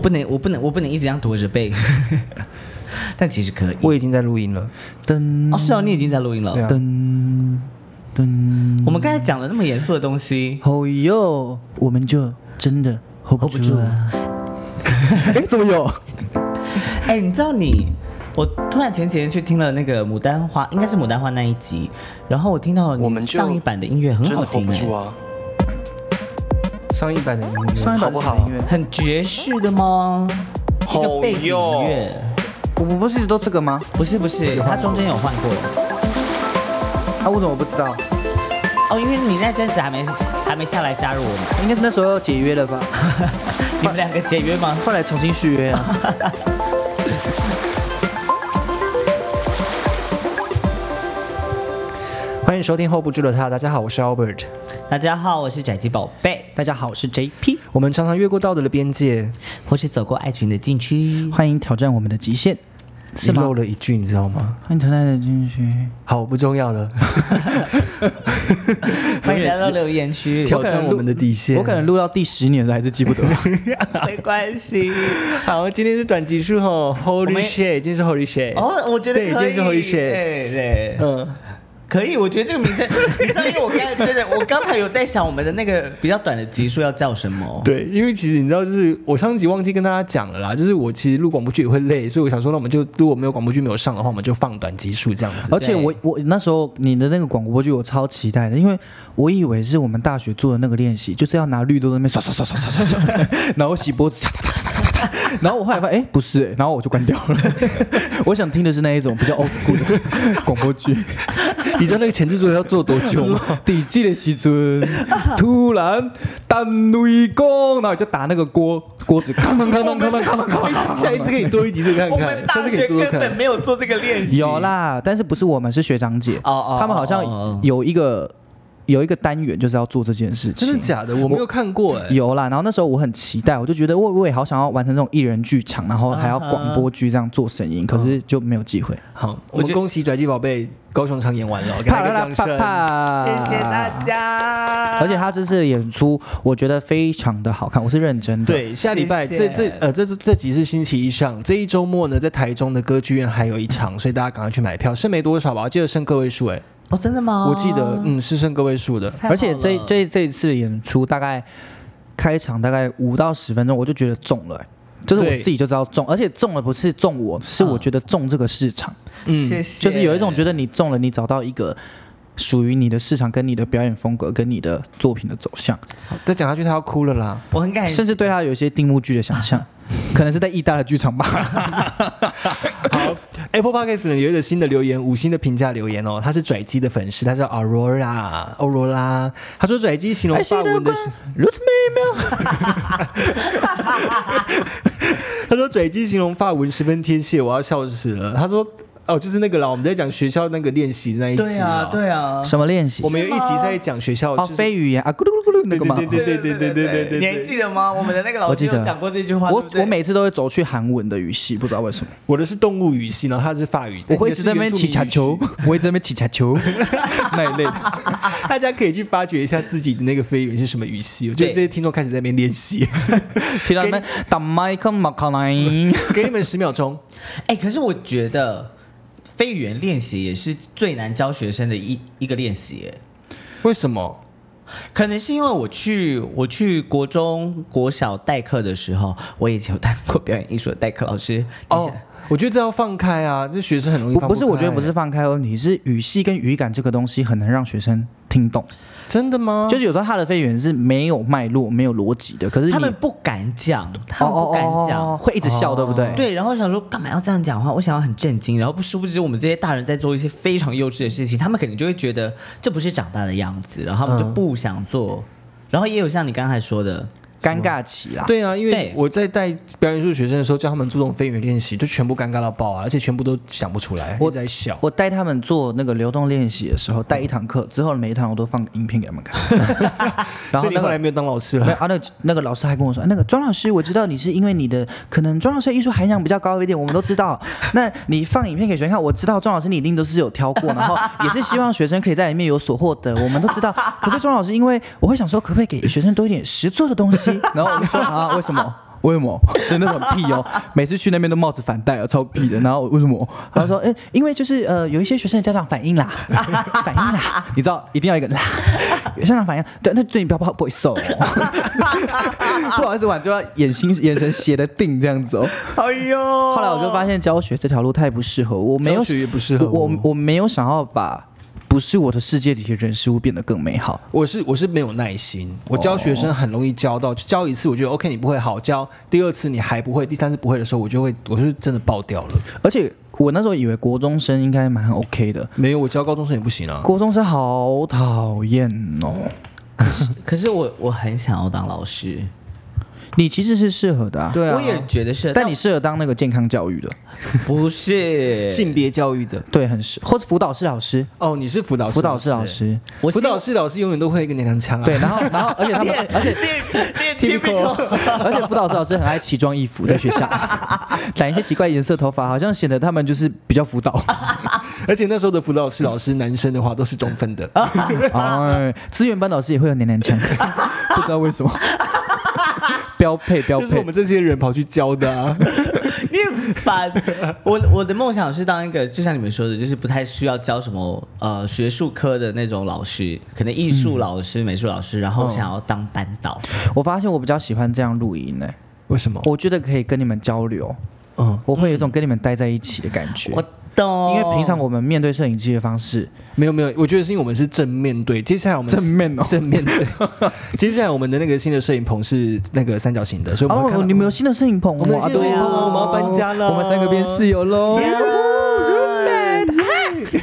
不能，我不能，我不能一直这样驼着背，但其实可以。我已经在录音了。噔哦，是哦，你已经在录音了。噔噔，我们刚才讲了那么严肃的东西，哦哟，我们就真的 hold 不住住了。哎，怎么有？哎、你知道你，我突然前几天去听了那个牡丹花，应该是牡丹花那一集，然后我听到你我们上一版的音乐很真的好 hold 听哎、不住啊！上一版的音乐，上一版好不好是什么音乐？很爵士的吗？一个好背景音乐，我们不是一直都这个吗？不是不是，它中间有换过。啊，我怎么不知道？哦，因为你那阵子还没还没下来加入我们，应该是那时候解约了吧？你们两个解约吗？后来重新续约啊。欢迎收听 Hold 不住的他。大家好，我是 Albert。大家好，我是宅鸡宝贝，大家好，我是 JP，我们常常越过道德的边界，或是走过爱情的禁区。欢迎挑战我们的极限。是你吗漏了一句，你知道吗？欢迎挑战的进去。好，不重要了。欢迎来到留言区，挑战我们的底线。我可能录到第十年了，还是记不得。没关系。好，今天是短集数吼，Holy 们 shit，今天是 Holy shit。哦，我觉得可以，对今天是 Holy shit 对对，嗯，可以。我觉得这个名称，你知道，因为我刚才真的，我刚才有在想我们的那个比较短的集数要叫什么。对，因为其实你知道，就是我上集忘记跟大家讲了啦，就是我其实录广播剧也会累，所以我想说，那我们就如果没有广播剧没有上的话，我们就放短集数这样子。而且我我那时候你的那个广播剧我超期待的，因为我以为是我们大学做的那个练习，就是要拿绿豆在那边刷刷刷刷刷刷刷，然后洗脖子，哒哒哒哒哒哒哒，然后我后来发现哎不是哎，然后我就关掉了。我想听的是那一种比较 old school 的广播剧。你知道那个前置作业要做多久吗？底季的时阵，突然单雷公，然后就打那个锅锅子，哐当哐当哐当哐当哐当。下一次可以做一集这个看我看，们大学下次可以做做看。根本没有做这个练习。有啦，但是不是我们是学长姐，哦哦他们好像有一个有一个单元就是要做这件事情。真的假的？我没有看过哎。有啦，然后那时候我很期待，我就觉得我我也好想要完成这种艺人剧场，然后还要广播剧这样做声音，可是就没有机会。好，我们恭喜拽鸡宝贝高雄场演完了，给他一个掌声。啪谢谢大。家。而且他这次的演出，我觉得非常的好看，我是认真的。，对，下礼拜谢谢这这呃这这集是星期一上，这一周末呢，在台中的歌剧院还有一场，所以大家赶快去买票，剩没多少吧，我记得剩个位数哎，哦，真的吗？我记得嗯是剩个位数的。而且这这这一次的演出大概开场大概五到十分钟，我就觉得中了、欸。就是我自己就知道中，而且中了不是中我，是我觉得中这个市场，嗯。谢谢，就是有一种觉得你中了，你找到一个属于你的市场，跟你的表演风格，跟你的作品的走向，好再讲下去他要哭了啦。我很感谢。甚至对他有一些定目剧的想象，可能是在意大的剧场吧。好，Apple Podcast 呢有一个新的留言，五星的评价留言哦，他是拽鸡的粉丝，他叫 Aurora Aurora，他说拽鸡形容发文的是，如此美妙，他说拽鸡形容发文十分贴切，我要笑死了。他说哦，就是那个啦，我们在讲学校那个练习那一集对啊，对啊，什么练习？我们有一集在讲学校，哦，就是非语言啊，咕噜咕噜咕噜那个吗？对对对对对对对对你还记得吗？我们的那个老我记得师有讲过这句话。我不对我每次都会走去韩文的语系，不知道为什么，我的是动物语系，然后他是法语，我会一直在那边起卡球，我会一直在那边起卡球那一类的。大家可以去发掘一下自己的那个非语是什么语系。我觉得对这些听众开始在那边练习，听到没打麦克马卡莱，给你们十秒钟。哎，可是我觉得非语言练习也是最难教学生的一一个练习，哎。为什么？可能是因为我去我去国中国小代课的时候，我以前有当过表演艺术的代课老师。哦哦，，我觉得这要放开啊，这学生很容易不不是，我觉得不是放开问题，是语系跟语感这个东西很难让学生听懂。真的吗？就是有时候他的飞语言是没有脉络、没有逻辑的，可是他们不敢讲，他们不敢讲。哦会一直笑，对不对？对，然后想说干嘛要这样讲话？我想要很震惊，然后不殊不知我们这些大人在做一些非常幼稚的事情，他们肯定就会觉得这不是长大的样子，然后他们就不想做。然后也有像你刚才说的，尴尬期啦。对啊，因为我在带表演艺术学生的时候，教他们注重飞语言练习，就全部尴尬到爆啊，而且全部都想不出来，一我直在笑。我带他们做那个流动练习的时候，带一堂课之后，每一堂我都放影片给他们看。然后那个所以你后来没有当老师了。没有啊，那那个老师还跟我说，那个庄老师，我知道你是因为你的可能庄老师的艺术涵养比较高一点，我们都知道。那你放影片给学生看，我知道庄老师你一定都是有挑过，然后也是希望学生可以在里面有所获得，我们都知道。可是庄老师，因为我会想说，可不可以给学生多一点实做的东西？然后我就说啊，为什么？为什么？就那种屁哦，每次去那边都帽子反戴啊，超屁的。然后为什么？他说，哎、因为就是呃，有一些学生的家长反映啦，反映啦，你知道一定要一个啦，有家长反映，对，那对你不要不好不好意思哦，不好意思晚就要眼睛眼神斜的定这样子哦。哎呦！后来我就发现教学这条路太不适合我，我没有教学也不适合我我我没有想要把不是我的世界里的人事物变得更美好。我是我是没有耐心，我教学生很容易教到，就教一次我觉得 OK 你不会好教，第二次你还不会，第三次不会的时候，我就会我就真的爆掉了。而且我那时候以为国中生应该蛮 OK 的，没有，我教高中生也不行啊。国中生好讨厌哦。可是我我很想要当老师，你其实是适合的啊，对啊，我也觉得是，但你适合当那个健康教育的，不是。性别教育的。对，很适，或是辅导室老师，哦，你是辅导室辅导室老，师，我辅导室老师永远都会一个娘娘腔啊。对，然后然后而且他们，而且练 Typical 而且辅导室老师很爱奇装异服在学校，染一些奇怪颜色头发，好像显得他们就是比较辅导。而且那时候的辅导室老师，男生的话都是中分的。哎，资源班老师也会有娘娘腔，不知道为什么，标配标配就是我们。这些人跑去教的啊。你很烦。我我的梦想是当一个，就像你们说的，就是不太需要教什么呃学术科的那种老师，可能艺术老师、美术老师，然后想要当班导。我发现我比较喜欢这样录音呢，为什么？我觉得可以跟你们交流，嗯，我会有一种跟你们待在一起的感觉。我懂，因为平常我们面对摄影机的方式，没有没有，我觉得是因为我们是正面对。接下来我们正面哦正面对。接下来我们的那个新的摄影棚是那个三角形的，所以我们看哦，你们有新的摄影棚哦，我们有新的摄影棚啊我们要搬家了我们三个变室友喽。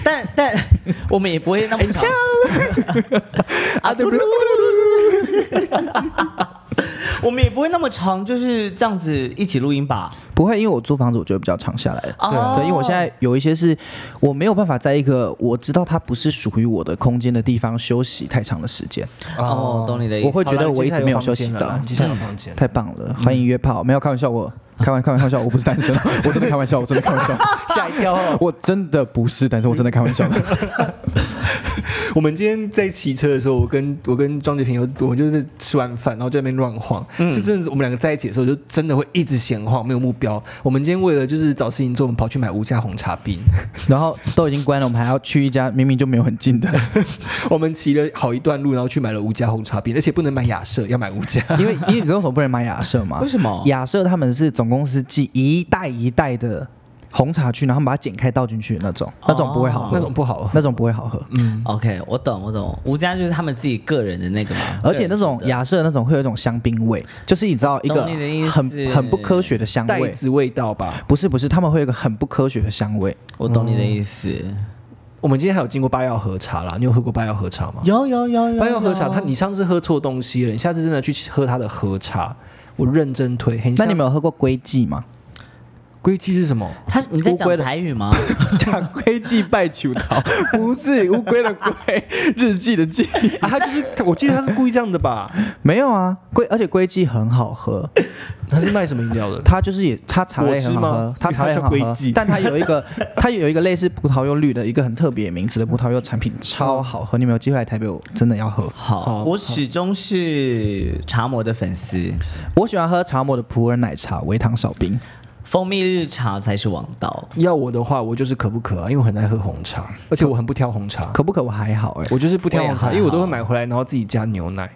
但但我们也不会那么长。我们也不会那么长，就是这样子一起录音吧。不会，因为我租房子，我觉得比较长下来的。哦对，因为我现在有一些是我没有办法在一个我知道它不是属于我的空间的地方休息太长的时间，哦，懂你的意思。我会觉得我一直没有休息到接下来房间了太棒了！欢迎约炮，没有开玩笑，我开玩开玩笑，我不是单身，我真的开玩笑，我真的开玩笑，吓一跳哦。我真的不是单身，我真的开玩笑的。我们今天在骑车的时候，我跟我跟庄杰平有，我们就是吃完饭，然后在那边乱晃。嗯就真的是我们两个在一起的时候，就真的会一直闲晃，没有目标。我们今天为了就是找事情做，我们跑去买无价红茶冰。然后都已经关了，我们还要去一家明明就没有很近的，我们骑了好一段路，然后去买了无价红茶冰，而且不能买雅舍，要买无价。因为因为你知道为什么不能买雅舍吗？为什么雅舍他们是总公司寄一袋一袋的红茶去，然后把它剪开倒进去那种，那种不会好喝，那种不好喝。那种不会好喝。嗯 OK，我懂，我懂。吴家就是他们自己个人的那个嘛，而且那种雅舍那种会有一种香槟味，就是你知道一个很很不科学的香味。袋子味道吧。不是不是，他们会有一个很不科学的香味。我懂你的意思。我们今天还有经过八药和茶啦，你有喝过八药和茶吗？有有有有八药和茶，他你上次喝错东西了，你下次真的去喝他的和茶，我认真推。很那你们有喝过龟记吗？龟记是什么？他你在讲台语吗？讲龟记拜求桃，不是乌龟的龟，日记的记。啊，他就是，我记得他是故意这样的吧？没有啊，龟而且龟记很好喝，他是卖什么饮料的？它就是也它茶类很好喝吗，它茶类很好喝但它有一个 它有一个类似葡萄柚绿的一个很特别名字的葡萄柚产品，超好喝。你们有机会来台北，我真的要喝。好，好我始终是茶魔的粉丝，我喜欢喝茶魔的普洱奶茶，微糖少冰。蜂蜜绿茶才是王道。要我的话，我就是可不可啊，因为我很爱喝红茶，而且我很不挑红茶。可不可我还好哎、我就是不挑红茶，因为我都会买回来，然后自己加牛奶，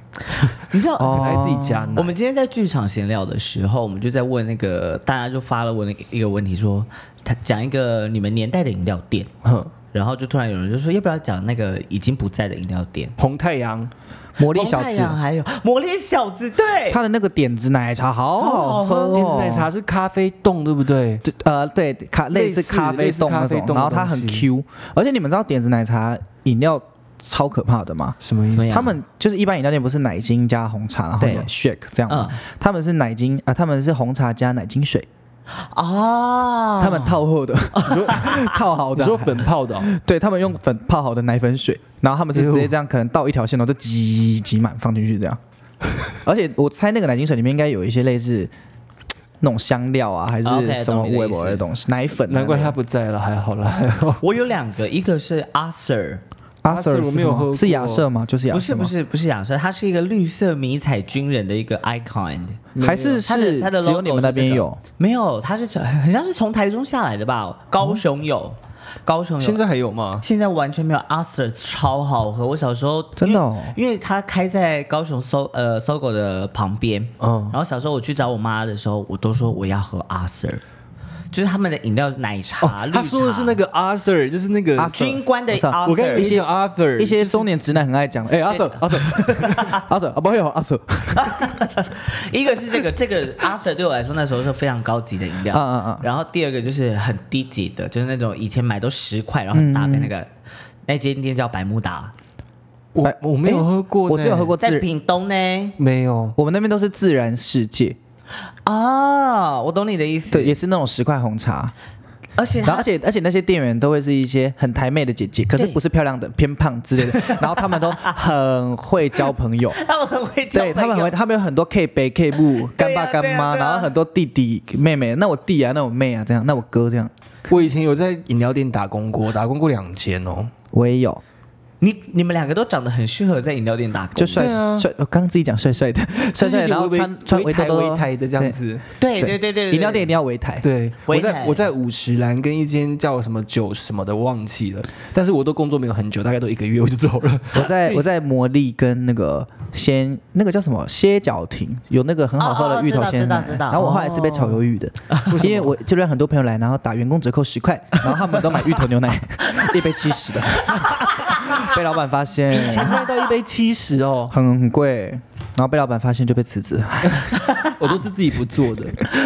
你知道，哦很爱自己加奶。我们今天在剧场闲聊的时候，我们就在问那个大家就发了问一个问题说，他讲一个你们年代的饮料店，哼然后就突然有人就说要不要讲那个已经不在的饮料店？红太阳，魔力小子，阳还有魔力小子，对，他的那个点子奶茶好好喝、哦，点子奶茶是咖啡冻，对不对？对，呃，对，咖类似似咖啡类似冻那种，咖啡冻然后它很西 Q，而且你们知道点子奶茶饮料超可怕的吗？什么意思？他们就是一般饮料店不是奶精加红茶，然后对有 shake 这样他们是奶精啊、他们是红茶加奶精水，啊，他们套后的，套好的，你说粉泡的哦，对他们用粉泡好的奶粉水，然后他们是直接这样，可能倒一条线，然后就挤挤满放进去这样。而且我猜那个奶精水里面应该有一些类似那种香料啊，还是 OK，什么微懂你的东西，奶粉啊、难怪他不在了，还好啦，还好。我有两个，一个是阿阿 Sir，Sir 我没有喝过是亚瑟吗？就是亚瑟不是不，是不是亚瑟，它是一个绿色迷彩军人的一个 icon。还是它的是它的只有 logo 你们那边有？没有，它是从很像是从台中下来的吧？高雄有，高雄有。现在还有吗？现在完全没有阿 Sir 超好喝。我小时候真的哦因为因为它开在高雄搜呃搜狗的旁边，嗯然后小时候我去找我妈的时候，我都说我要喝阿 Sir，就是他们的饮料是奶茶，绿茶。哦他说的是那个 Arthur，就是那个阿 Sir 军官的阿我跟你 Sir。讲 Arthur，一些中年直男很爱讲，哎，阿 Sir 阿 Sir 阿 Sir 啊，不会有阿 Sir，一个是这个，这个阿 Sir 对我来说那时候是非常高级的饮料，嗯嗯嗯然后第二个就是很低级的，就是那种以前买都十块，然后很大杯那个，那间店叫百慕达，我哎我没有喝过呢，我只有喝过，在屏东呢。没有。我们那边都是自然世界，啊，我懂你的意思。对，也是那种十块红茶，而且而且而且那些店员都会是一些很台妹的姐姐，可是不是漂亮的，偏胖之类的，然后他们都很会交朋友。他们很会交对他们很会，朋友他们有很多 K 杯 K 部干爸干妈，对啊啊。然后很多弟弟妹妹，那我弟啊，那我妹啊，这样，那我哥这样，我以前有在饮料店打工过，打工过两间哦。我也有，你你们两个都长得很适合在饮料店打工，就帅帅，我刚刚自己讲帅帅的，帅帅的，然后穿穿围台围兜兜围台的这样子。对对对对，饮料店一定要围台。对，我在我在五十岚跟一间叫什么酒什么的忘记了，但是我都工作没有很久，大概都一个月我就走了。我在 我在魔力跟那个鲜那个叫什么？歇脚亭有那个很好喝的芋头鲜奶。然后我后来是被炒鱿鱼的，因为我就让很多朋友来，然后打员工折扣十块，然后他们都买芋头牛奶，一杯七十的，被老板发现以前卖到一杯七十哦，很很贵，然后被老板发现就被辞职。我都是自己不做的。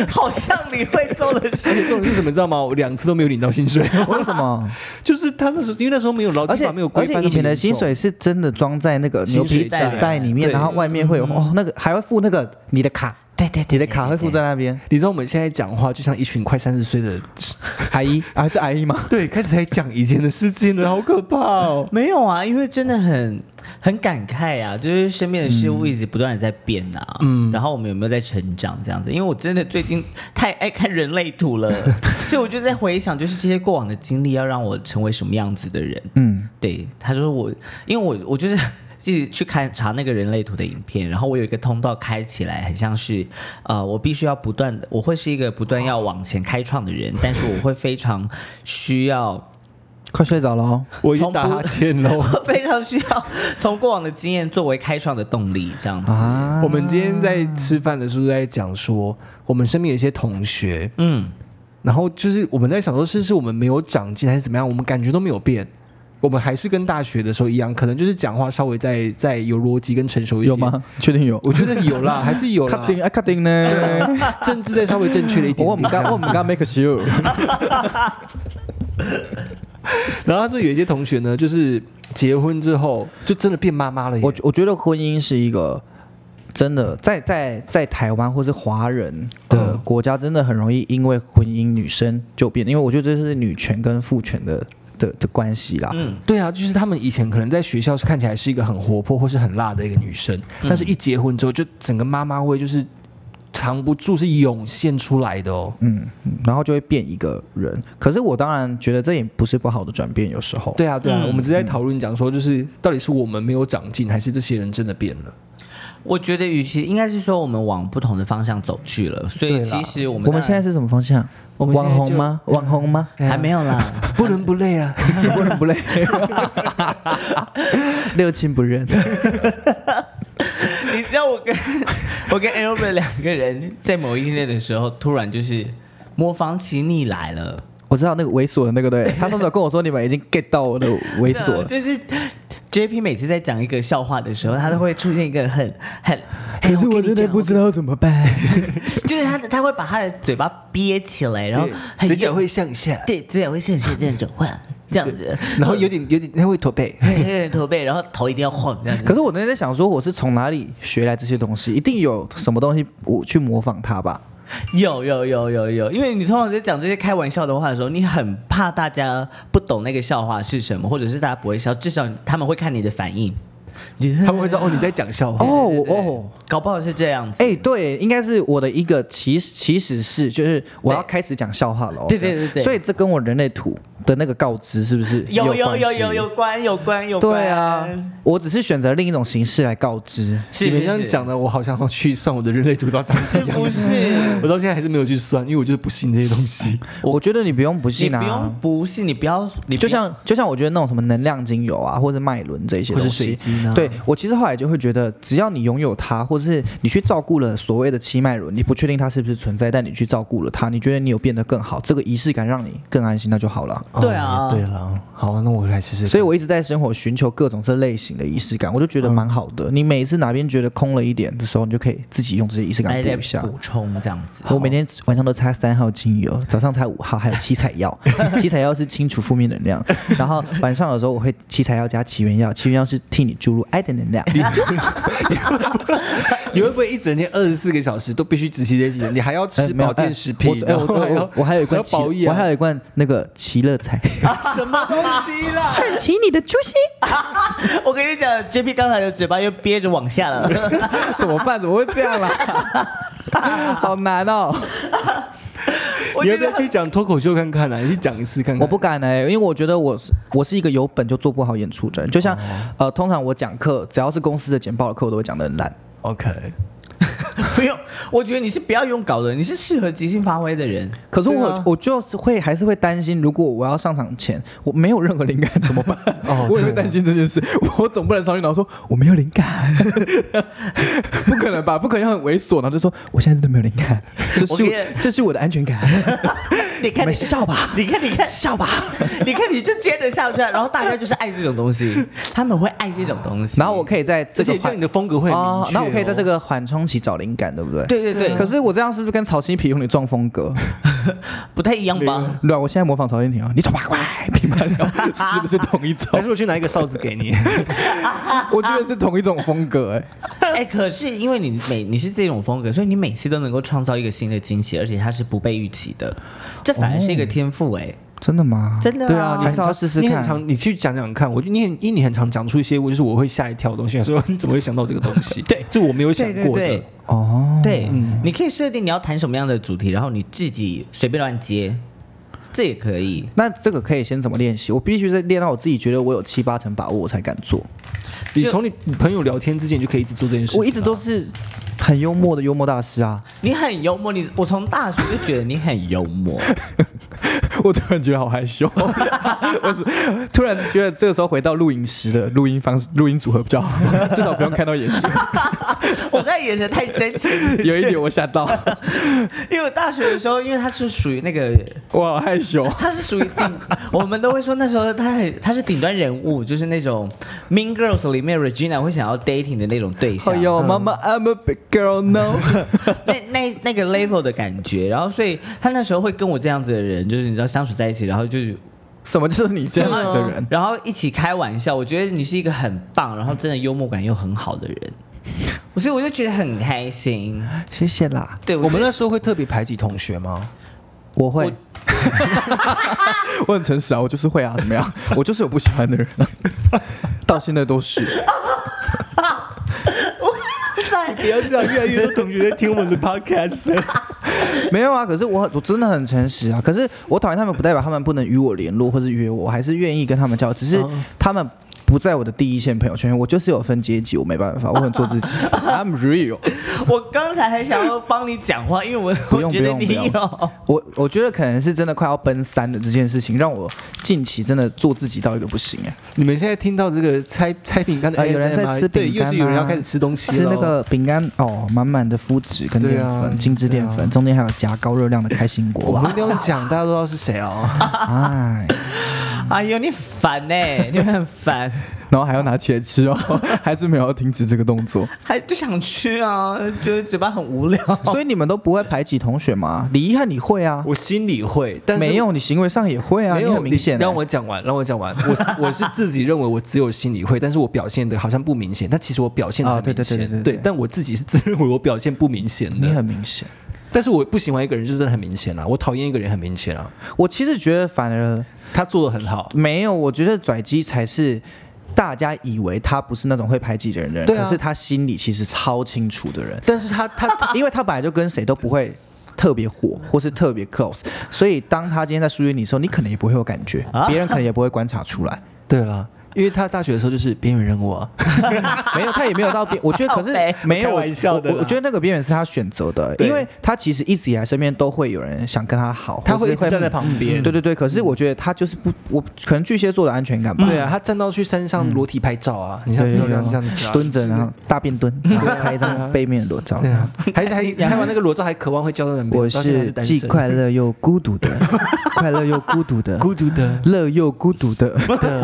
好像你会做的而事。且重点是什么，你知道吗？我两次都没有领到薪水，为什么？就是他那时候，因为那时候没有劳而且基法没有规而范以前的薪水是真的装在那个牛皮纸袋袋里面，然后外面会有哦那个还会附那个你的卡，对对你的卡会附在那边。你知道我们现在讲话就像一群快三十岁的，阿姨啊还是阿姨吗？对，开始在讲以前的事情了，好可怕哦。没有啊，因为真的很很感慨啊，就是身边的事物一直不断的在变啊，嗯，然后我们有没有在成长这样子？因为我真的最近太爱看人类图了，所以我就在回想，就是这些过往的经历要让我成为什么样子的人。嗯，对，他说我，因为我我就是自己去看查那个人类图的影片，然后我有一个通道开起来，很像是呃，我必须要不断的，我会是一个不断要往前开创的人，但是我会非常需要。快睡着了哦。我已经打哈欠喽。我 非常需要从过往的经验作为开创的动力，这样子。啊我们今天在吃饭的时候在讲说，我们身边有一些同学，嗯，然后就是我们在想说，是是我们没有长进，还是怎么样？我们感觉都没有变，我们还是跟大学的时候一样，可能就是讲话稍微再再有逻辑跟成熟一些。有？吗？确定有？我觉得有啦，还是有啦确。定啊，卡定呢？政治再稍微正确了一点点。我们刚我们刚 make sure。然后他说有一些同学呢，就是结婚之后就真的变妈妈了。我我觉得婚姻是一个真的在在在台湾或是华人的嗯国家，真的很容易因为婚姻女生就变，因为我觉得这是女权跟父权的的的关系啦。嗯，对啊，就是他们以前可能在学校是看起来是一个很活泼或是很辣的一个女生，但是一结婚之后，就整个妈妈味就是藏不住，是涌现出来的哦。嗯，然后就会变一个人。可是我当然觉得这也不是不好的转变，有时候。对啊，对啊，嗯我们只是在讨论讲说，就是到底是我们没有长进，还是这些人真的变了？我觉得与其应该是说我们往不同的方向走去了，所以其实我们我们现在是什么方向？网红吗？网红吗？还没有啦。不伦不类啊。不伦不类，六亲不认。你知道我跟我跟 Albert 两个人在某一天的时候，突然就是模仿起你来了。我知道那个猥琐的那个，对他上次跟我说你们已经 get 到我的猥琐了。就是 JP 每次在讲一个笑话的时候，他都会出现一个很很，可是我真的不知道怎么办。就是他他会把他的嘴巴憋起来，然后嘴角会向下，对嘴角会向下这样转换这样子，然后有点有点他会驼背。有点驼背，然后头一定要晃这样子。可是我那天在想说，我是从哪里学来这些东西？一定有什么东西我去模仿他吧？有有有有有，因为你通常在讲这些开玩笑的话的时候，你很怕大家不懂那个笑话是什么，或者是大家不会笑，至少他们会看你的反应。他们会说哦你在讲笑话。哦哦。搞不好是这样子。哎、对，应该是我的一个起起始是，就是我要开始讲笑话了哦。对对对对所以这跟我人类图的那个告知是不是有有有有有关有关有关。对啊，我只是选择另一种形式来告知。是你们这样讲的，我好像要去算我的人类图到长什么样不子。是？我到现在还是没有去算，因为我就是不信这些东西。我觉得你不用不信啊，不用不信，你不要，你就像就像我觉得那种什么能量精油啊，或者脉轮这些或是东西，水晶呢？对我其实后来就会觉得，只要你拥有它，或者是你去照顾了所谓的七脉轮，你不确定它是不是存在，但你去照顾了它，你觉得你有变得更好，这个仪式感让你更安心，那就好了。哦对啊对了，好，那我来试试。所以我一直在生活寻求各种这类型的仪式感，我就觉得蛮好的。你每一次哪边觉得空了一点的时候，你就可以自己用这些仪式感补一下。补充这样子。我每天晚上都擦三号精油，早上擦五号，还有七彩药。七彩药是清除负面能量，然后晚上的时候我会七彩药加起源药，起源药是替你注入爱的能量。你会不会一整天二十四个小时都必须执行这些事情？你还要吃保健食品，哎我哎我还要我我我还有一罐我还有一罐那个奇乐彩，什么东西啦？看起你的初心。我跟你讲，JP 刚才的嘴巴又憋着往下了。怎么办？怎么会这样啦？好难哦！你要不要去讲脱口秀看看啊？你去讲一次看看。我不敢哎、因为我觉得我是我是一个有本就做不好演出的人。就像、呃，通常我讲课，只要是公司的简报的课，我都会讲得很烂。OK，不用，我觉得你是不要用稿的，你是适合即兴发挥的人。可是我、啊我就是会还是会担心，如果我要上场前我没有任何灵感怎么办？哦我也会担心这件事。我总不能上去然后说我没有灵感，不可能吧？不可能很猥琐，然后就说我现在真的没有灵感，这是我这是我的安全感。你看你们笑吧你看，你看，笑吧。你看，你就接着笑出来。然后大家就是爱这种东西，他们会爱这种东西。然后我可以在这个你的风格会哦确。然后我可以在这。个缓冲期找灵感，对不对？。对对对，可是我这样是不是跟曹新皮有点撞风格？不太一样吧？对啊，我现在模仿曹天平啊，你走吧，快，平板聊，是不是同一种还？是我去拿一个哨子给你？我觉得是同一种风格，哎，哎，可是因为你每你是这种风格，所以你每次都能够创造一个新的惊喜，而且它是不被预期的，这反而是一个天赋哎、真的吗？真的、啊、对啊，你很常试试看你很常，你去讲讲看。我觉得你很，因为你很常讲出一些，我就是我会吓一跳的东西。说你怎么会想到这个东西？对就我没有想过的。对对对哦，对，你可以设定你要谈什么样的主题，然后你自己随便乱接，这也可以。那这个可以先怎么练习？我必须在练到我自己觉得我有七八成把握，我才敢做。你从你朋友聊天之前，你就可以一直做这件事啊。我一直都是很幽默的幽默大师啊！你很幽默，你我从大学就觉得你很幽默。我突然觉得好害羞，我是突然觉得这个时候回到录影时的录音方式、录音组合比较好，至少不用看到眼神。我刚才眼神太真诚，有一点我吓到，因为我大学的时候，因为他是属于那个，我好害羞。他是属于顶，我们都会说那时候他很他是顶端人物，就是那种 Mean Girls 里面 Regina 会想要 dating 的那种对象。哎呦，妈妈，I'm a big girl no。那那那个 level 的感觉，然后所以他那时候会跟我这样子的人，就是你知道相处在一起，然后就是什么就是你这样子的人？然后一起开玩笑。我觉得你是一个很棒，然后真的幽默感又很好的人，所以我就觉得很开心。谢谢啦，对我们那时候会特别排挤同学吗？我会。我 很诚实啊，我就是会啊，怎么样？我就是有不喜欢的人、啊，到现在都是。在不要这样，越来越多同学在听我们的 podcast。没有啊，可是我我真的很诚实啊。可是我讨厌他们，不代表他们不能与我联络或是约我，我还是愿意跟他们交流。只是他们不在我的第一线朋友圈，我就是有分阶级，我没办法，我很做自己。I'm real。我刚才还想要帮你讲话，因为我 不用我觉得你不用不有。我我觉得可能是真的快要奔三的这件事情，让我近期真的做自己到一个不行哎。你们现在听到这个拆拆饼干的啊有人在吃对，饼干、啊，又是有人要开始吃东西了。吃那个饼干哦，满满的麸质跟淀粉，精致淀粉，啊中间还有夹高热量的开心果。我们不用讲，大家都知道是谁哦。哎，哎呦，你烦呢、你很烦，然后还要拿起来吃哦，还是没有停止这个动作。还就想吃啊，觉得嘴巴很无聊。所以你们都不会排挤同学吗？李一翰你会啊？我心里会，但是没有，你行为上也会啊，没有很明显欸。让我讲完，让我讲完。我是 我是自己认为我只有心里会，但是我表现的好像不明显，但其实我表现的很明显。对对对对对但我自己是自认为我表现不明显的你。很明显。但是我不喜欢一个人，就真的很明显啊。我讨厌一个人很明显啊。我其实觉得反而他做的很好，没有，我觉得拽机才是大家以为他不是那种会排挤人的人，对啊可是他心里其实超清楚的人，但是他他 因为他本来就跟谁都不会。特别火，或是特别 close，所以当他今天在疏远你的时候，你可能也不会有感觉，啊别人可能也不会观察出来。对了，因为他大学的时候就是边缘人物啊，没有，他也没有到边，我觉得可是没有开玩笑的我觉得那个边缘是他选择的，因为他其实一直以来身边都会有人想跟他好，他会一直站在旁边。对对对，可是我觉得他就是不，我可能巨蟹座的安全感吧。对啊，他站到去山上裸体拍照啊，你像对，漂亮这样子啊，蹲着，然后大便蹲，然后拍一张背面裸照。对啊，还是还 拍完那个裸照还渴望会交到男朋友，我是既快乐又孤独的，快乐又孤独的，孤独的。乐又孤独的，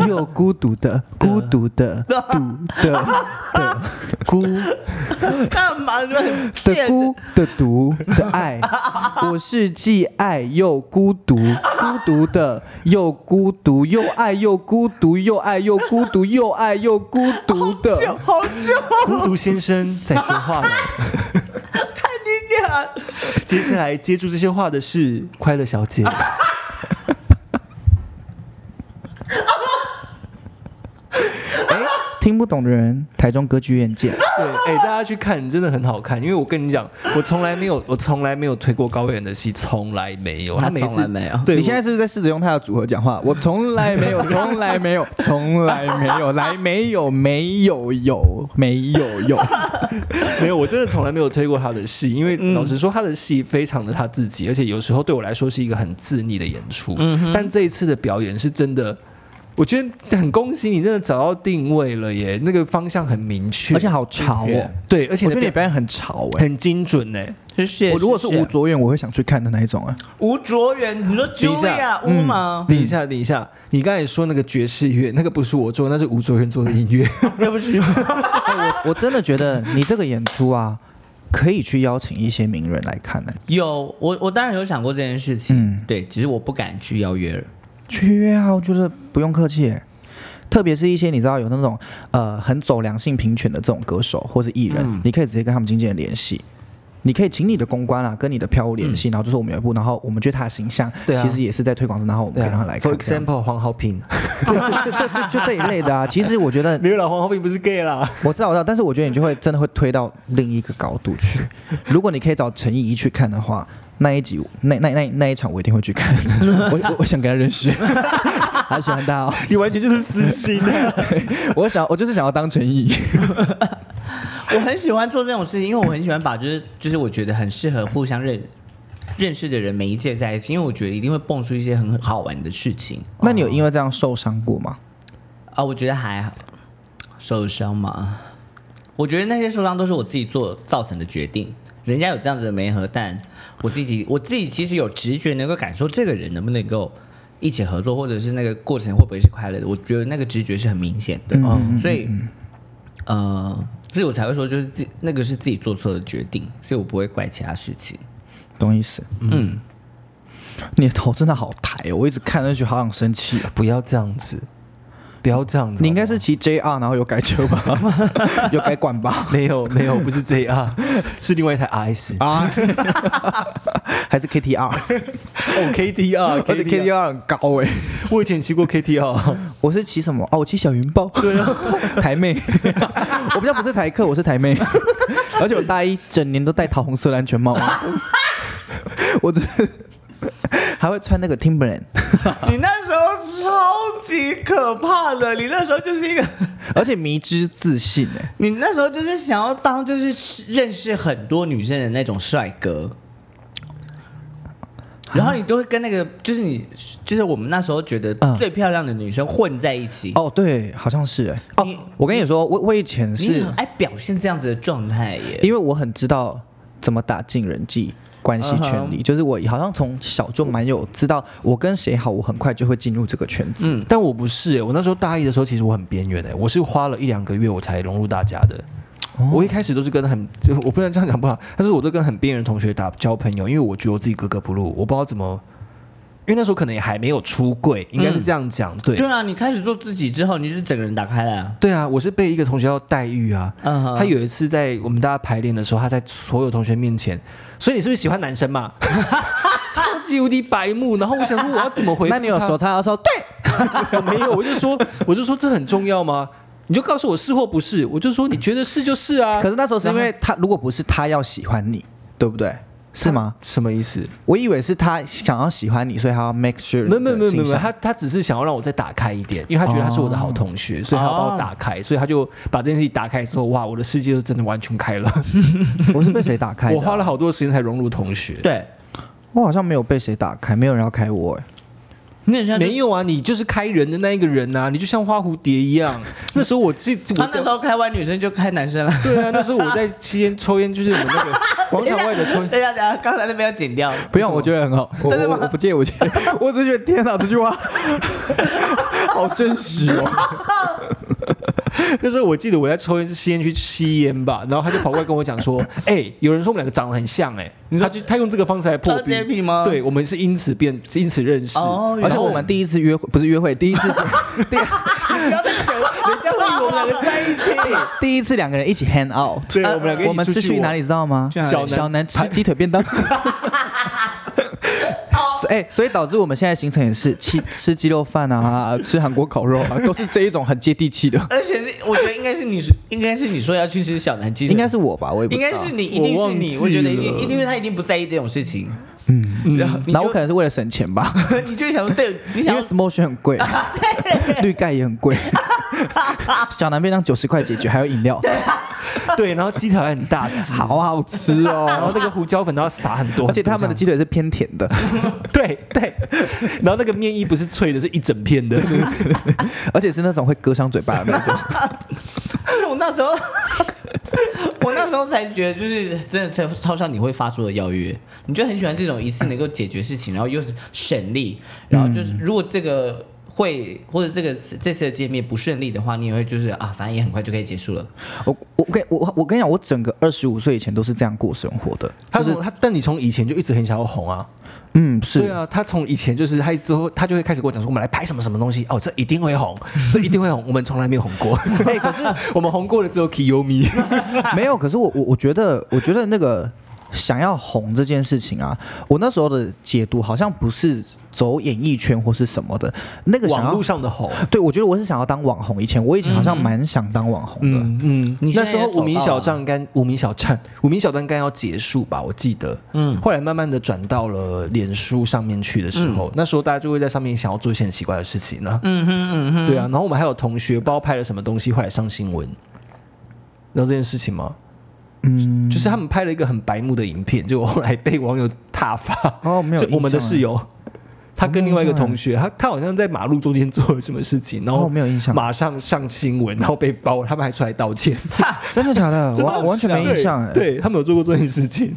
又孤独的，孤独的，独的的 孤，干嘛呢？的孤的独的爱，我是既爱又孤独，孤独的又孤独，又爱又孤独，又爱又孤独，又爱又孤独的。好久，孤独先生在说话了。看你俩。接下来接住这些话的是快乐小姐。哎，听不懂的人，台中歌剧院见。对，哎、大家去看，真的很好看。因为我跟你讲，我从来没有，我从来没有推过高远的戏，从来没有。他每次从来没有对，你现在是不是在试着用他的组合讲话？我从来没有，从来没有，从来没有，来没有，没有，有，没有，有。没有，我真的从来没有推过他的戏，因为老实说，他的戏非常的他自己，而且有时候对我来说是一个很自溺的演出。嗯但这一次的表演是真的。我觉得很恭喜你，真的找到定位了耶！那个方向很明确，而且好潮哦。对，而且我觉得你表演很潮哎。很精准呢。谢谢。我如果是吴卓源，我会想去看的那一种啊。吴卓源，你说等一下 Julia 乌吗？等一下，等一下，你刚才说那个爵士乐，那个不是我做，那是吴卓源做的音乐。对不起，哎，我我真的觉得你这个演出啊，可以去邀请一些名人来看呢。有我，我当然有想过这件事情，嗯对，只是我不敢去邀约了。去约啊，我觉得不用客气耶。特别是一些你知道有那种呃很走良性平权的这种歌手或是艺人，嗯你可以直接跟他们经纪人联系。你可以请你的公关啊，跟你的票务联系，然后就是我们有一部，然后我们觉得他的形象其实也是在推广中，然后我们可以让他来看。For example，黄豪平，就这一类的啊。其实我觉得没有啦，黄豪平不是 gay 啦。我知道，我知道，但是我觉得你就会真的会推到另一个高度去。如果你可以找陈怡怡去看的话，那一集那那那那一场我一定会去看。我我我想跟他认识，好喜欢他哦。你完全就是私心啊！我想我就是想要当陈怡。我很喜欢做这种事情，因为我很喜欢把就是就是我觉得很适合互相认认识的人媒介在一起，因为我觉得一定会蹦出一些很好玩的事情那你有因为这样受伤过吗？啊。我觉得还好，受伤嘛，我觉得那些受伤都是我自己做造成的决定。人家有这样子的媒合，但我自己我自己其实有直觉能够感受这个人能不能够一起合作，或者是那个过程会不会是快乐的。我觉得那个直觉是很明显的，嗯所以呃，所以我才会说，就是自那个是自己做错的决定，所以我不会怪其他事情。懂意思？嗯，你的头真的好抬哦，我一直看上去好想生气哦。不要这样子，不要这样子。你应该是骑 JR 然后有改车吧？有改管吧？没有没有，不是 JR，是另外一台 RS 啊，还是 KTR？哦 KTR，而且 KTR 很高哎、我以前骑过 KTR，我是骑什么？哦，我骑小云豹。对啊，台妹。我比较不是台客，我是台妹。而且我大一整年都戴桃红色的安全帽。我真的 还会穿那个 Timberland，你那时候超级可怕的，你那时候就是一个，而且迷之自信哎、你那时候就是想要当就是认识很多女生的那种帅哥。然后你都会跟那个，就是你，就是我们那时候觉得嗯最漂亮的女生混在一起。哦，对，好像是哎、哦，我跟你说，我我以前你是很爱表现这样子的状态耶。因为我很知道怎么打进人际关系圈里就是我好像从小就蛮有知道我跟谁好，我很快就会进入这个圈子。嗯，但我不是、欸，我那时候大一的时候，其实我很边缘诶，我是花了一两个月我才融入大家的。我一开始都是跟很，就 我不能这样讲不好，但是我都跟很边缘的同学打交朋友，因为我觉得我自己格格不入，我不知道怎么，因为那时候可能也还没有出柜，应该是这样讲，对。对啊，你开始做自己之后，你就是整个人打开了啊。对啊，我是被一个同学要待遇啊。他有一次在我们大家排练的时候，他在所有同学面前，所以你是不是喜欢男生嘛？超级无敌白目。然后我想说，我要怎么回复？那你有说他要说对，我 没有，我就说，我就说这很重要吗？你就告诉我是或不是，我就说你觉得是就是啊。可是那时候是因为他如果不是他要喜欢你，对不对？是吗？什么意思？我以为是他想要喜欢你，所以他要 make sure 没有没有没有没有他他只是想要让我再打开一点，因为他觉得他是我的好同学，所以他要把我打开，所以他就把这件事情打开之后，哇，我的世界就真的完全开了。我是被谁打开的啊？我花了好多时间才融入同学。对，我好像没有被谁打开，没有人要开我哎。你很像没有啊，你就是开人的那一个人啊，你就像花蝴蝶一样。那时候我记，我他那时候开完女生就开男生了。对啊，那时候我在吸烟抽烟，就是我们那个广场外的抽烟。等一下等一下，刚才那边要剪掉。不用，我觉得很好。我 真的吗我我不介意，我介意。我只觉得天哪，这句话好真实哦。那时候我记得我在抽烟是吸烟区吸烟吧，然后他就跑过来跟我讲说：“ 哎、有人说我们两个长得很像、哎，他就他用这个方式来破抓洁癖吗对，我们是因此变，因此认识。哦而且我们第一次约会不是约会，第一次见 第不要再讲了，人家会以为我们两个在一起。第一次两个人一起 hang out。对，我们两个一起我们是出去哪里？知道吗？小小南吃鸡腿便当。所以哎，所以导致我们现在行程也是吃吃鸡肉饭啊，吃韩国烤肉啊，都是这一种很接地气的。而且是我觉得应该是你说，应该是你说要去吃小南鸡腿，应该是我吧，我也不应知道该是你，一定是你。我我觉得一定，因为他一定不在意这种事情。嗯，然后你然后我可能是为了省钱吧，你就会想说，对你因为想要 Smotion 很贵，绿盖也很贵，小南便当九十块解决，还有饮料，对，然后鸡腿还很大只，好好吃哦然后哦。那个胡椒粉都要撒很多，而且他们的鸡腿是偏甜的，对对，然后那个面衣不是脆的，是一整片的。而且是那种会割伤嘴巴的那种。而且我那时候，我那时候才觉得，就是真的超超像你会发出的邀约，你就很喜欢这种一次能够解决事情，然后又是省力，然后就是如果这个会或者这个这次的见面不顺利的话，你也会就是啊，反正也很快就可以结束了。我我跟我我跟你讲，我整个二十五岁以前都是这样过生活的。他是他，但你从以前就一直很想要红啊。嗯，是对啊，他从以前就是他之后，他就会开始跟我讲说，我们来拍什么什么东西哦，这一定会红，这一定会红，我们从来没有红过。哎可是 我们红过了之后 Kiyomi。没有，可是我我我觉得，我觉得那个想要红这件事情啊，我那时候的解读好像不是走演艺圈或是什么的，那个网络。上的红，对，我觉得我是想要当网红。以前我以前好像蛮想当网红的。嗯嗯，你那时候在也走无名小站跟无名小站，无名小站刚要结束吧，我记得。嗯，后来慢慢的转到了脸书上面去的时候，那时候大家就会在上面想要做一些很奇怪的事情呢。嗯哼嗯哼，对啊，然后我们还有同学不知道拍了什么东西，后来上新闻，你知道这件事情吗？嗯，就是他们拍了一个很白目的影片，就后来被网友挞发。哦，没有我们的室友，他跟另外一个同学，他他好像在马路中间做了什么事情，然后哦没有印象马上上新闻，然后被包，他们还出来道歉。真的假的？我我完全没印象哎。对对他们有做过这件事情。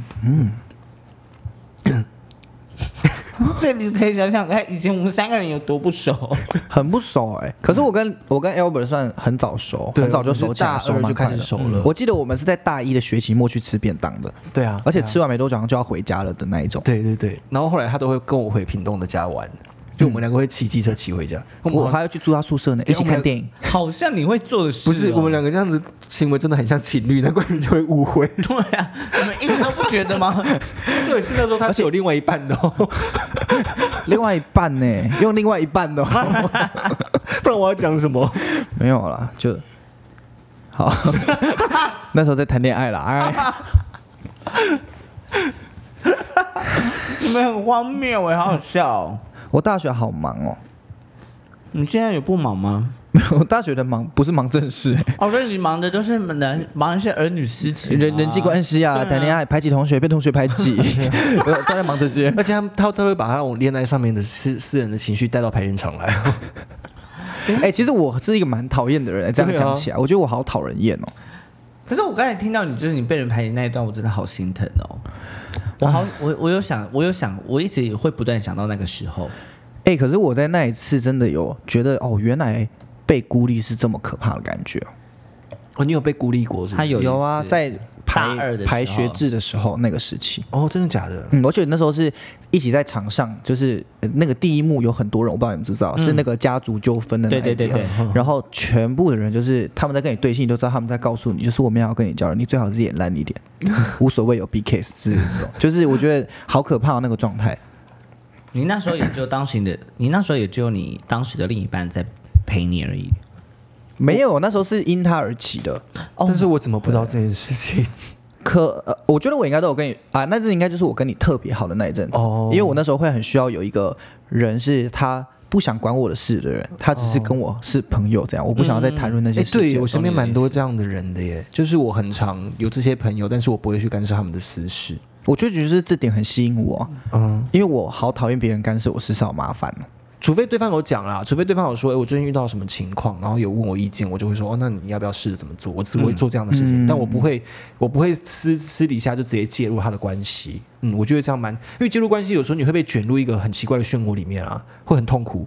所以你可以想想看，以前我们三个人有多不熟。很不熟哎。可是我跟我跟 Albert 算很早熟，很早就熟大二就开始熟了我记得我们是在大一的学期末去吃便当的，对啊，而且吃完没多久好像就要回家了的那一种。对对对，然后后来他都会跟我回屏东的家玩，就我们两个会骑机车骑回家。我们我还要去住他宿舍呢，一起看电影。好像你会做的事、不是我们两个这样子行为真的很像情侣，难怪人就会误会。对啊，你们一点都不觉得吗？这也是那时候他是有另外一半的、哦，另外一半呢，用另外一半的哦，不然我要讲什么？没有啦，就好。那时候在谈恋爱啦，哎，你们很荒谬哎，好好笑、哦。我大学好忙哦，你现在有不忙吗？没有，我大学的忙不是忙正事，哎哦，所以你忙的都是男忙一些儿女私情、人人际关系啊，谈恋爱，排挤同学，被同学排挤，我都在忙这些。而且他他都会把他那种恋爱上面的私私人的情绪带到排练场来。哎，其实我是一个蛮讨厌的人，这样讲起来，我觉得我好讨人厌哦。可是我刚才听到你就是你被人排挤那一段，我真的好心疼哦。我好，我我有想，我有想，我一直也会不断想到那个时候。哎，可是我在那一次真的有觉得，哦，原来被孤立是这么可怕的感觉哦。哦，你有被孤立过是是？他有有啊，在排大二的排学制的时候那个时期。哦，真的假的？嗯，而且那时候是一起在场上，就是呃那个第一幕有很多人，我不知道你们知不知道，是那个家族纠纷的那一对对对对，然后全部的人就是他们在跟你对戏，你都知道他们在告诉你，就是我们要跟你交流，你最好是演烂一点，无所谓有 B case 之类的这种，就是我觉得好可怕、哦、那个状态。你那时候也只有当时的，你那时候也只有你当时的另一半在陪你而已。没有，那时候是因他而起的。哦但是我怎么不知道这件事情？可呃，我觉得我应该都有跟你啊，那这应该就是我跟你特别好的那一阵子，哦因为我那时候会很需要有一个人是他不想管我的事的人，他只是跟我是朋友这样，我不想要再谈论那些哎，事情。对我身边蛮多这样的人的耶，就是我很常有这些朋友，但是我不会去干涉他们的私事。我就觉得这点很吸引我，嗯，因为我好讨厌别人干涉我事，好麻烦哦。除非对方有讲啦，除非对方有说，哎，我最近遇到什么情况，然后有问我意见，我就会说，哦，那你要不要试着怎么做？我只会做这样的事情，嗯但我不会，我不会私私底下就直接介入他的关系。嗯，我觉得这样蛮，因为介入关系有时候你会被卷入一个很奇怪的漩涡里面啊，会很痛苦。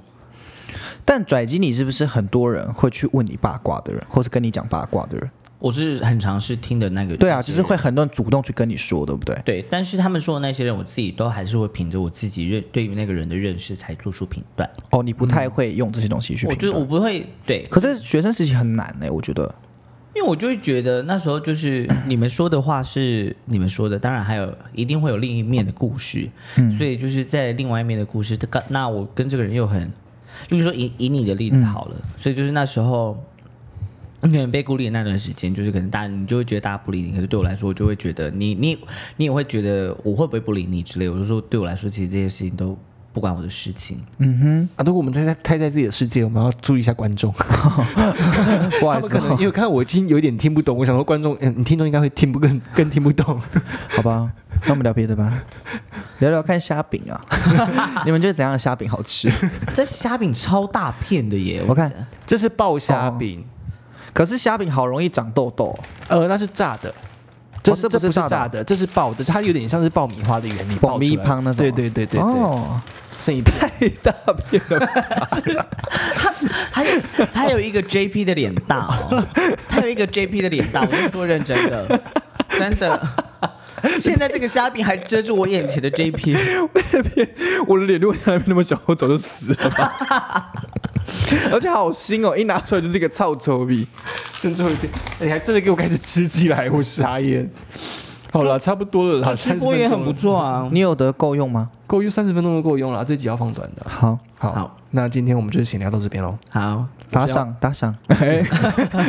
但拽机，你是不是很多人会去问你八卦的人，或是跟你讲八卦的人？我是很尝试听的那个，对啊，那些人就是会很多人主动去跟你说，对不对？对，但是他们说的那些人，我自己都还是会凭着我自己认对于那个人的认识才做出评断。哦，你不太会用这些东西去我觉。得我不会对，可是学生时期很难呢、我觉得。因为我就会觉得那时候就是你们说的话是你们说的，当然还有一定会有另一面的故事，所以就是在另外一面的故事，那那我跟这个人又很，例如说以以你的例子好了，所以就是那时候。你可能被孤立的那段时间，就是可能大家你就会觉得大家不理你，可是对我来说，我就会觉得你你你也会觉得我会不会不理你之类。我就说对我来说，其实这些事情都不关我的事情。嗯哼啊，如果我们太在太在自己的世界，我们要注意一下观众。不好意思哦、他们可能因为看我已经有点听不懂，我想说观众，嗯，你听众应该会听不更更听不懂。好吧，那我们聊别的吧，聊聊看虾饼啊。你们觉得怎样的虾饼好吃？这虾饼超大片的耶！我看，这是爆虾饼，可是虾饼好容易长痘痘，呃，那是炸的。这是、这不是这不是炸的炸的，这是爆的，它有点像是爆米花的原理，爆米爆出来汤那种。对对对对对，哦，剩一片。太大片了。他有他有一个 JP 的脸大哦，他有一个 JP 的脸大，我是说认真的，真的。现在这个虾饼还遮住我眼前的这一片我的脸如果在那边那么小，我早就死了吧。而且好腥哦，一拿出来就是一个臭臭逼。剩最后一片，哎你还真的给我开始吃起来，我傻眼。好了，差不多了啦，直三十播也很不错啊。你有得够用吗？够用三十分钟都够用了，这集要放短的。好，好，好那今天我们就先聊到这边喽。好，打赏打赏，哎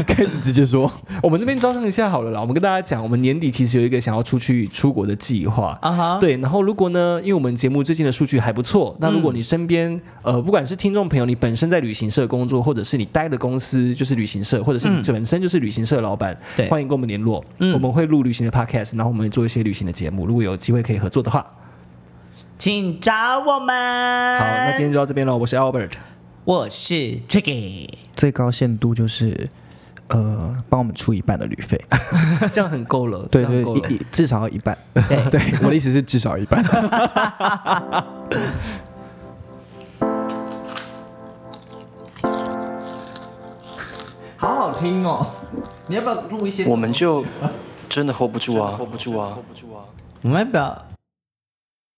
开始直接说。我们这边招商一下好了啦，我们跟大家讲，我们年底其实有一个想要出去出国的计划。啊哈，对，然后如果呢，因为我们节目最近的数据还不错，那如果你身边、呃，不管是听众朋友，你本身在旅行社工作，或者是你待的公司就是旅行社，或者是你本身就是旅行社老板，对。欢迎跟我们联络，嗯。我们会录旅行的 podcast，然后我们会做一些旅行的节目，如果有机会可以合作的话，请找我们。好，那今天就到这边喽，我是 Albert，我是 Tricky，最高限度就是呃，帮我们出一半的旅费。这样很够了，对对，够了一。一至少要一半。对 对，我的意思是至少一半。好好听哦！你要不要录一些？我们就真的 hold 不住啊，hold 不住啊。我们要不要